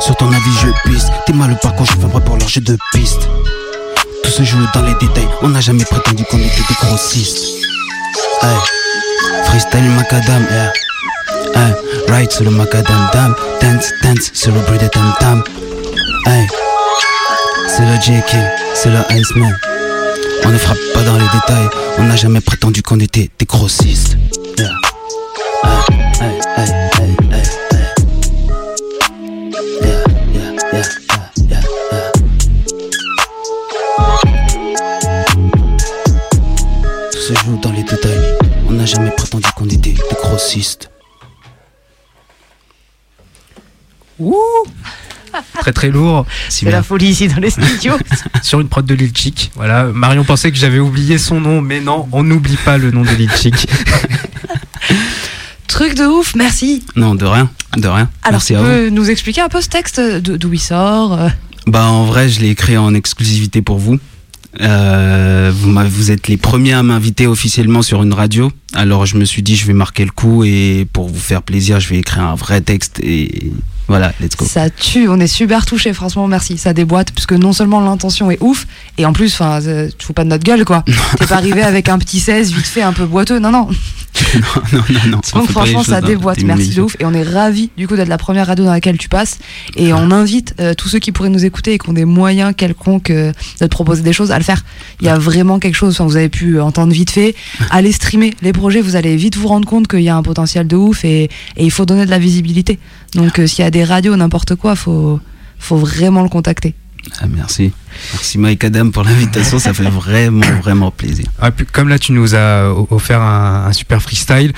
Sur ton avis, je piste. T'es mal le parcours, je fais vrai pour leur de piste. Tout se joue dans les détails. On n'a jamais prétendu qu'on était des grossistes. Hey. Freestyle macadam, yeah. Hey. Ride sur le macadam dam. Dance, dance sur le bruit des tam tam. Hey. C'est le J.K., c'est le Iceman. On ne frappe pas dans les détails. On n'a jamais prétendu qu'on était des grossistes. Yeah. Se joue dans les détails. On n'a jamais prétendu qu'on était des grossistes. Ouh Très très lourd. C'est la folie ici dans les studios. Sur une prod de Lil Chick. Voilà. Marion pensait que j'avais oublié son nom, mais non, on n'oublie pas le nom de Lil Chick. Truc de ouf, merci. Non, de rien, de rien. Alors, merci tu peux nous expliquer un peu ce texte, d'où il sort euh Bah, en vrai, je l'ai écrit en exclusivité pour vous. Euh, vous, vous, êtes les premiers à m'inviter officiellement sur une radio. Alors je me suis dit je vais marquer le coup et pour vous faire plaisir je vais écrire un vrai texte et voilà, let's go. Ça tue, on est super touchés, franchement merci. Ça déboîte parce que non seulement l'intention est ouf et en plus, enfin, tu fous pas de notre gueule quoi. T'es pas arrivé avec un petit 16 vite fait un peu boiteux, non non. non, non, non, non. Donc franchement, ça déboîte. Merci de ouf. Et on est ravis du coup d'être la première radio dans laquelle tu passes. Et on invite euh, tous ceux qui pourraient nous écouter et qui ont des moyens quelconques euh, de te proposer des choses à le faire. Il y a vraiment quelque chose. Enfin, vous avez pu entendre vite fait. Allez streamer les projets. Vous allez vite vous rendre compte qu'il y a un potentiel de ouf et, et il faut donner de la visibilité. Donc euh, s'il y a des radios, n'importe quoi, faut faut vraiment le contacter. Ah, merci. Merci Mike Adam pour l'invitation, ça fait vraiment, vraiment plaisir. Ah, puis, comme là, tu nous as offert un, super freestyle,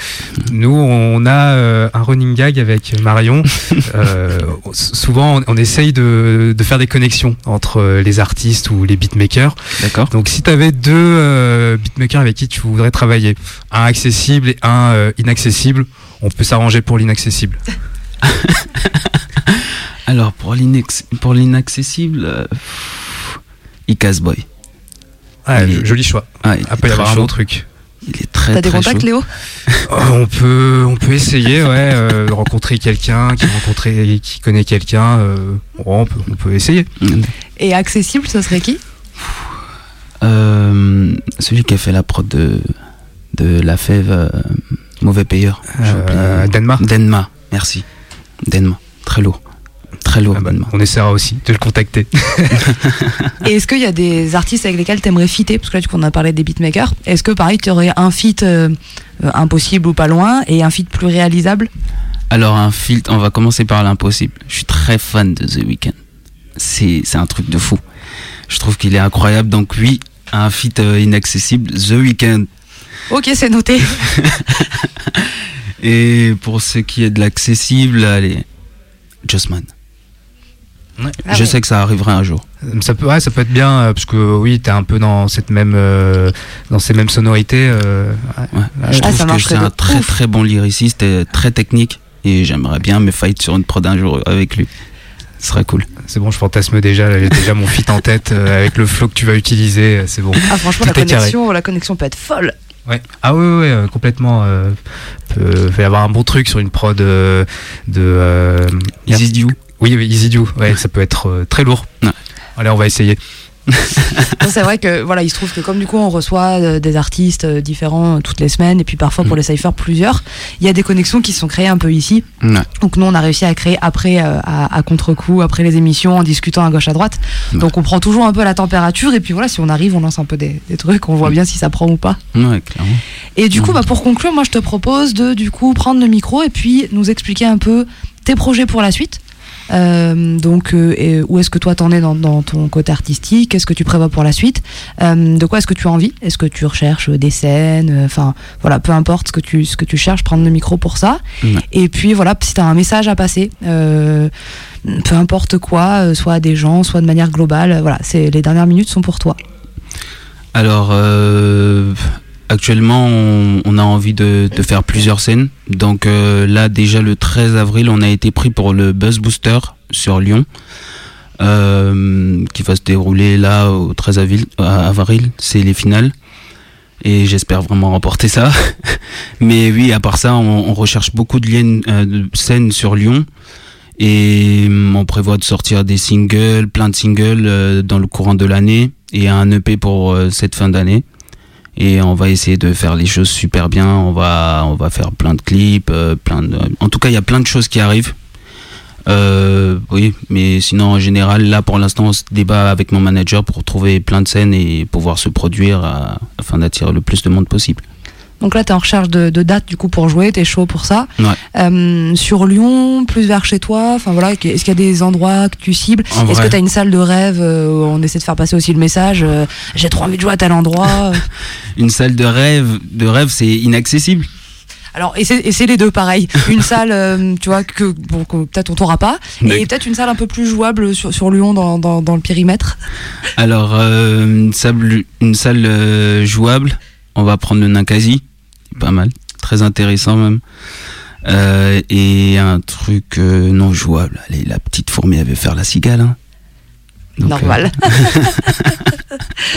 nous, on a euh, un running gag avec Marion. Euh, souvent, on, essaye de, de, faire des connexions entre les artistes ou les beatmakers. D'accord. Donc, si tu avais deux euh, beatmakers avec qui tu voudrais travailler, un accessible et un inaccessible, on peut s'arranger pour l'inaccessible. Alors, pour l'inaccessible, euh, Icas Boy. joli choix. Ah, il peut y avoir un bon truc. Il est très T'as des contacts, Léo oh, On peut, on peut essayer, ouais, euh, rencontrer quelqu'un qui rencontrer, qui connaît quelqu'un. Euh, on, peut, on peut essayer. Et accessible, ce serait qui euh, Celui qui a fait la prod de, de La Fève, Mauvais Payeur. Denma. Denma, merci. Denma, très lourd. Très lourd. Ah bah, on essaiera aussi de le contacter. Et est-ce qu'il y a des artistes avec lesquels tu aimerais fitter? Parce que là, du coup, on a parlé des beatmakers. Est-ce que, pareil, tu aurais un feat euh, impossible ou pas loin et un feat plus réalisable? Alors, un feat, on va commencer par l'impossible. Je suis très fan de The Weeknd. C'est un truc de fou. Je trouve qu'il est incroyable. Donc, oui, un feat euh, inaccessible, The Weeknd. Ok, c'est noté. Et pour ce qui est de l'accessible, allez, Just Man. Ouais. Ah je ouais. sais que ça arrivera un jour. Ça peut, ouais, ça peut être bien euh, parce que oui, t'es un peu dans cette même, euh, dans ces mêmes sonorités. euh, ouais. Ouais. Là, je Ah, trouve que c'est un très ouf. très bon lyriciste et très technique. Et j'aimerais bien me fight sur une prod un jour avec lui. Ce serait cool. C'est bon, je fantasme déjà. J'ai déjà mon fit en tête euh, avec le flow que tu vas utiliser. euh, C'est bon. Ah, franchement, Tout la carré. connexion, la connexion peut être folle. Ouais. Ah oui, oui, oui, euh, complètement. Euh, peut, peut y avoir un bon truc sur une prod euh, de. euh, Easy You. Oui, oui, Easy Do. Ouais, ça peut être euh, très lourd. Ouais. Allez, on va essayer. C'est vrai que voilà, il se trouve que comme du coup on reçoit euh, des artistes euh, différents euh, toutes les semaines et puis parfois pour Mm. les cyphers plusieurs, il y a des connexions qui se sont créées un peu ici. Ouais. Donc nous on a réussi à créer après euh, à, à contre-coup, après les émissions, en discutant à gauche à droite. Ouais. Donc on prend toujours un peu la température et puis voilà, si on arrive, on lance un peu des, des trucs, on voit bien si ça prend ou pas. Ouais, clairement. Et du coup, Mhm. bah, pour conclure, moi je te propose de du coup prendre le micro et puis nous expliquer un peu tes projets pour la suite. Euh, donc, euh, où est-ce que toi t'en es dans, dans ton côté artistique? Qu'est-ce que tu prévois pour la suite? Euh, De quoi est-ce que tu as envie? Est-ce que tu recherches des scènes? Euh, Enfin, voilà, peu importe ce que tu ce que tu cherches, prendre le micro pour ça. Et puis voilà, si tu as un message à passer, euh, peu importe quoi, euh, soit à des gens, soit de manière globale, euh, voilà, c'est les dernières minutes sont pour toi. Alors, euh, actuellement, on, a envie de, faire plusieurs scènes. Donc euh, là, déjà le 13 avril, on a été pris pour le Buzz Booster sur Lyon, euh, qui va se dérouler là au 13 avril. à avril c'est les finales. Et j'espère vraiment remporter ça. Mais oui, à part ça, on, recherche beaucoup de, liens, euh, de scènes sur Lyon. Et hum, on prévoit de sortir des singles, plein de singles euh, dans le courant de l'année et un EP pour euh, cette fin d'année. Et on va essayer de faire les choses super bien. On va, on va faire plein de clips, euh, plein de. En tout cas, il y a plein de choses qui arrivent. Euh, oui, mais sinon en général, là pour l'instant, on se débat avec mon manager pour trouver plein de scènes et pouvoir se produire afin d'attirer le plus de monde possible. Donc là, tu es en recherche de, de dates du coup pour jouer, tu es chaud pour ça. Ouais. Euh, sur Lyon, plus vers chez toi, enfin voilà, est-ce qu'il y a des endroits que tu cibles Est-ce que tu as une salle de rêve euh, où on essaie de faire passer aussi le message euh, J'ai trop envie de jouer à tel endroit. Une salle de rêve, de rêve, c'est inaccessible. Alors, et c'est et c'est les deux pareil. Une salle, euh, tu vois, que, bon, que peut-être on t'aura pas. Et peut-être une salle un peu plus jouable sur, sur Lyon dans, dans, dans le périmètre. Alors, euh, une salle, une salle euh, jouable, on va prendre le Ninkasi, pas mal, très intéressant même. Euh, et un truc euh, non jouable, allez, la petite fourmi veut faire la cigale. hein. Donc, Normal.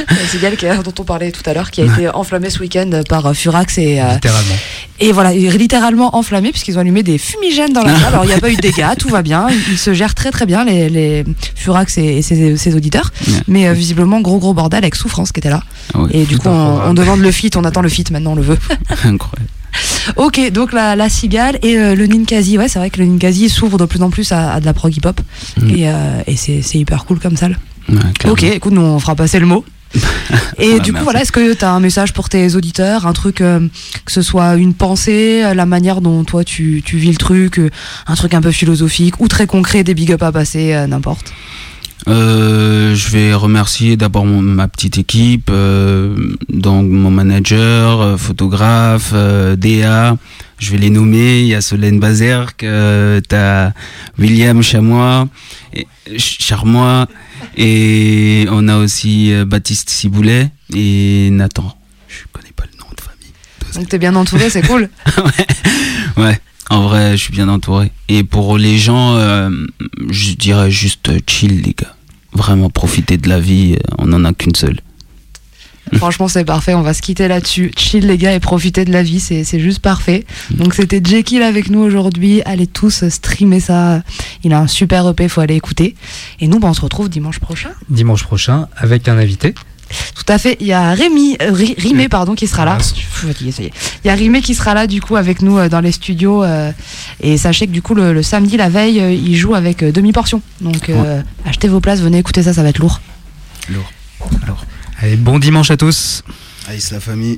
La cigale qui a- dont on parlait tout à l'heure, qui a été enflammée ce week-end par euh, Furax et, euh, Littéralement. Et voilà, il est littéralement enflammé puisqu'ils ont allumé des fumigènes dans la salle. Alors il n'y a pas eu de dégâts, tout va bien. Ils, se gèrent très très bien, les, les Furax et, et ses, ses auditeurs. Ouais. Mais euh, visiblement, gros gros bordel avec Souffrance qui était là. ah ouais, Et du coup, on, on demande le fit, on attend le fit maintenant, on le veut. incroyable. ok, donc la, la cigale et euh, le Ninkasi. Ouais, c'est vrai que le Ninkasi s'ouvre de plus en plus à, à de la prog hip-hop. Mm. Et, euh, et c'est hyper cool comme salle. Ouais. Ok, écoute, nous on fera passer le mot. Et Ouais, du coup, merci. voilà, est-ce que tu as un message pour tes auditeurs Un truc, euh, que ce soit une pensée, la manière dont toi tu, tu vis le truc, un truc un peu philosophique ou très concret, des big up à passer, n'importe? Euh, je vais remercier d'abord ma petite équipe, euh, donc mon manager, euh, photographe, euh, DA. Je vais les nommer. Il y a Solène Bazerque, euh, t'as William Chamois, et, Ch- Charmois, et on a aussi Baptiste Ciboulet et Nathan. Je connais pas le nom de famille. Donc t'es bien entouré, c'est cool. Ouais, en vrai, je suis bien entouré. Et pour les gens, euh, je dirais juste chill, les gars. Vraiment profiter de la vie, euh, on en a qu'une seule. Franchement, c'est parfait. On va se quitter là-dessus. Chill, les gars, et profiter de la vie. C'est c'est juste parfait. Donc, c'était Jekyll avec nous aujourd'hui. Allez tous streamer ça. Il a un super EP, faut aller écouter. Et nous, bah, on se retrouve dimanche prochain. Dimanche prochain avec un invité. Tout à fait. Il y a Rémi, euh, Ri- Rimé, pardon, qui sera là. Ah, Je suis fatiguée, ça y est. Il y a Rimé qui sera là, du coup, avec nous euh, dans les studios. euh, et sachez que, du coup, le, le samedi, la veille, euh, il joue avec euh, demi-portion. Donc, euh, achetez vos places, venez écouter ça, ça va être lourd. Allez, bon dimanche à tous. Aïe, la famille.